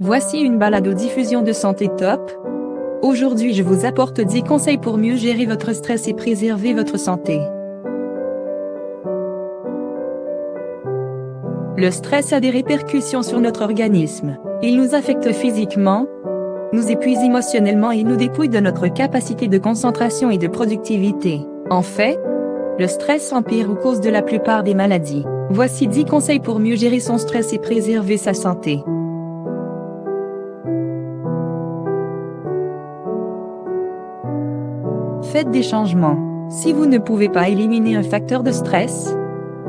Voici une balade aux diffusion de santé top. Aujourd'hui je vous apporte 10 conseils pour mieux gérer votre stress et préserver votre santé. Le stress a des répercussions sur notre organisme. Il nous affecte physiquement, nous épuise émotionnellement et nous dépouille de notre capacité de concentration et de productivité. En fait, le stress empire ou cause de la plupart des maladies. Voici 10 conseils pour mieux gérer son stress et préserver sa santé. Faites des changements. Si vous ne pouvez pas éliminer un facteur de stress,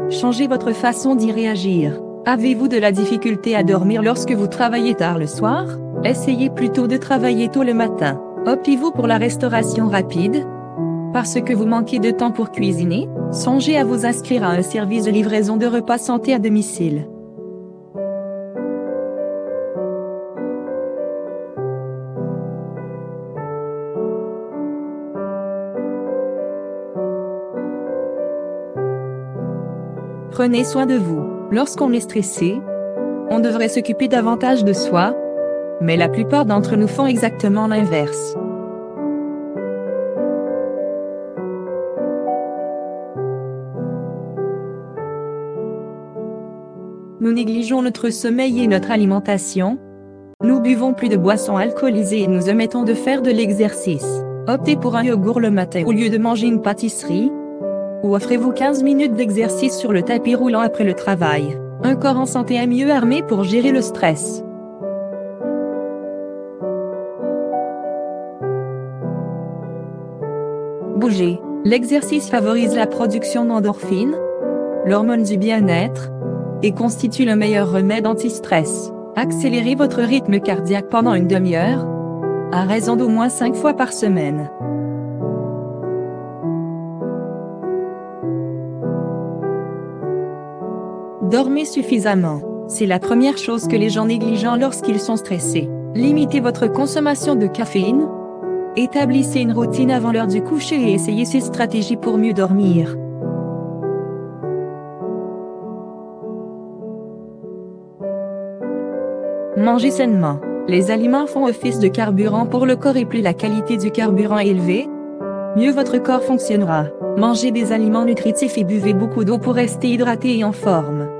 changez votre façon d'y réagir. Avez-vous de la difficulté à dormir lorsque vous travaillez tard le soir? Essayez plutôt de travailler tôt le matin. Optez-vous pour la restauration rapide? Parce que vous manquez de temps pour cuisiner? Songez à vous inscrire à un service de livraison de repas santé à domicile. Prenez soin de vous. Lorsqu'on est stressé, on devrait s'occuper davantage de soi, mais la plupart d'entre nous font exactement l'inverse. Nous négligeons notre sommeil et notre alimentation. Nous buvons plus de boissons alcoolisées et nous omettons de faire de l'exercice. Optez pour un yogourt le matin au lieu de manger une pâtisserie. Ou offrez-vous 15 minutes d'exercice sur le tapis roulant après le travail? Un corps en santé est mieux armé pour gérer le stress. Bouger. L'exercice favorise la production d'endorphines, l'hormone du bien-être, et constitue le meilleur remède anti-stress. Accélérez votre rythme cardiaque pendant une demi-heure, à raison d'au moins 5 fois par semaine. Dormez suffisamment. C'est la première chose que les gens négligent lorsqu'ils sont stressés. Limitez votre consommation de caféine. Établissez une routine avant l'heure du coucher et essayez ces stratégies pour mieux dormir. Mangez sainement. Les aliments font office de carburant pour le corps et plus la qualité du carburant est élevée, mieux votre corps fonctionnera. Mangez des aliments nutritifs et buvez beaucoup d'eau pour rester hydraté et en forme.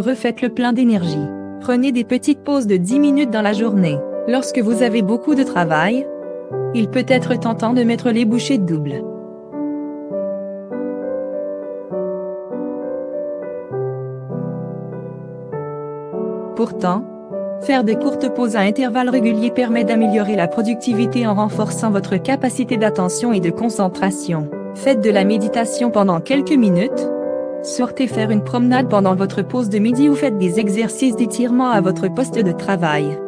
Refaites le plein d'énergie. Prenez des petites pauses de 10 minutes dans la journée. Lorsque vous avez beaucoup de travail, il peut être tentant de mettre les bouchées doubles. Pourtant, faire des courtes pauses à intervalles réguliers permet d'améliorer la productivité en renforçant votre capacité d'attention et de concentration. Faites de la méditation pendant quelques minutes, Sortez faire une promenade pendant votre pause de midi ou faites des exercices d'étirement à votre poste de travail.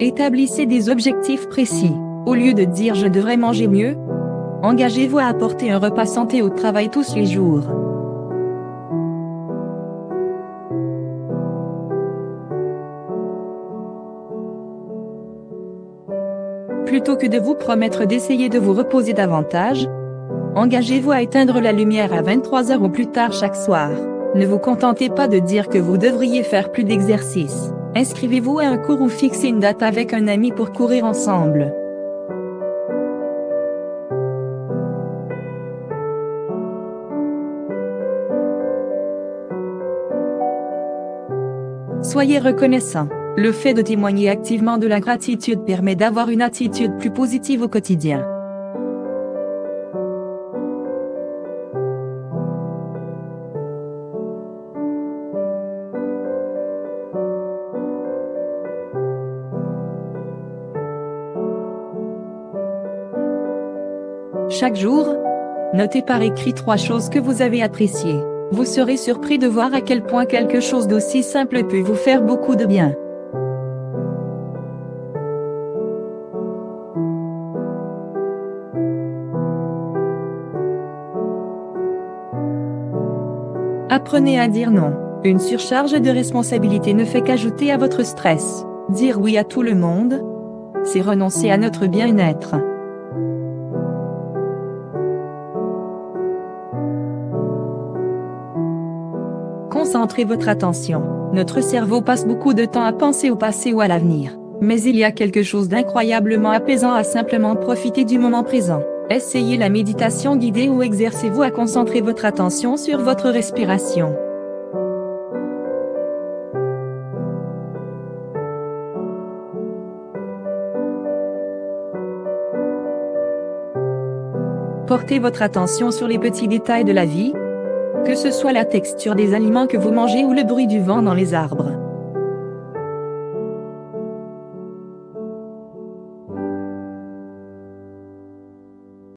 Établissez des objectifs précis. Au lieu de dire je devrais manger mieux, engagez-vous à apporter un repas santé au travail tous les jours. Plutôt que de vous promettre d'essayer de vous reposer davantage, engagez-vous à éteindre la lumière à 23 heures ou plus tard chaque soir. Ne vous contentez pas de dire que vous devriez faire plus d'exercice. Inscrivez-vous à un cours ou fixez une date avec un ami pour courir ensemble. Soyez reconnaissant. Le fait de témoigner activement de la gratitude permet d'avoir une attitude plus positive au quotidien. Chaque jour, notez par écrit trois choses que vous avez appréciées. Vous serez surpris de voir à quel point quelque chose d'aussi simple peut vous faire beaucoup de bien. Apprenez à dire non. Une surcharge de responsabilité ne fait qu'ajouter à votre stress. Dire oui à tout le monde, c'est renoncer à notre bien-être. Concentrez votre attention. Notre cerveau passe beaucoup de temps à penser au passé ou à l'avenir. Mais il y a quelque chose d'incroyablement apaisant à simplement profiter du moment présent. Essayez la méditation guidée ou exercez-vous à concentrer votre attention sur votre respiration. Portez votre attention sur les petits détails de la vie, que ce soit la texture des aliments que vous mangez ou le bruit du vent dans les arbres.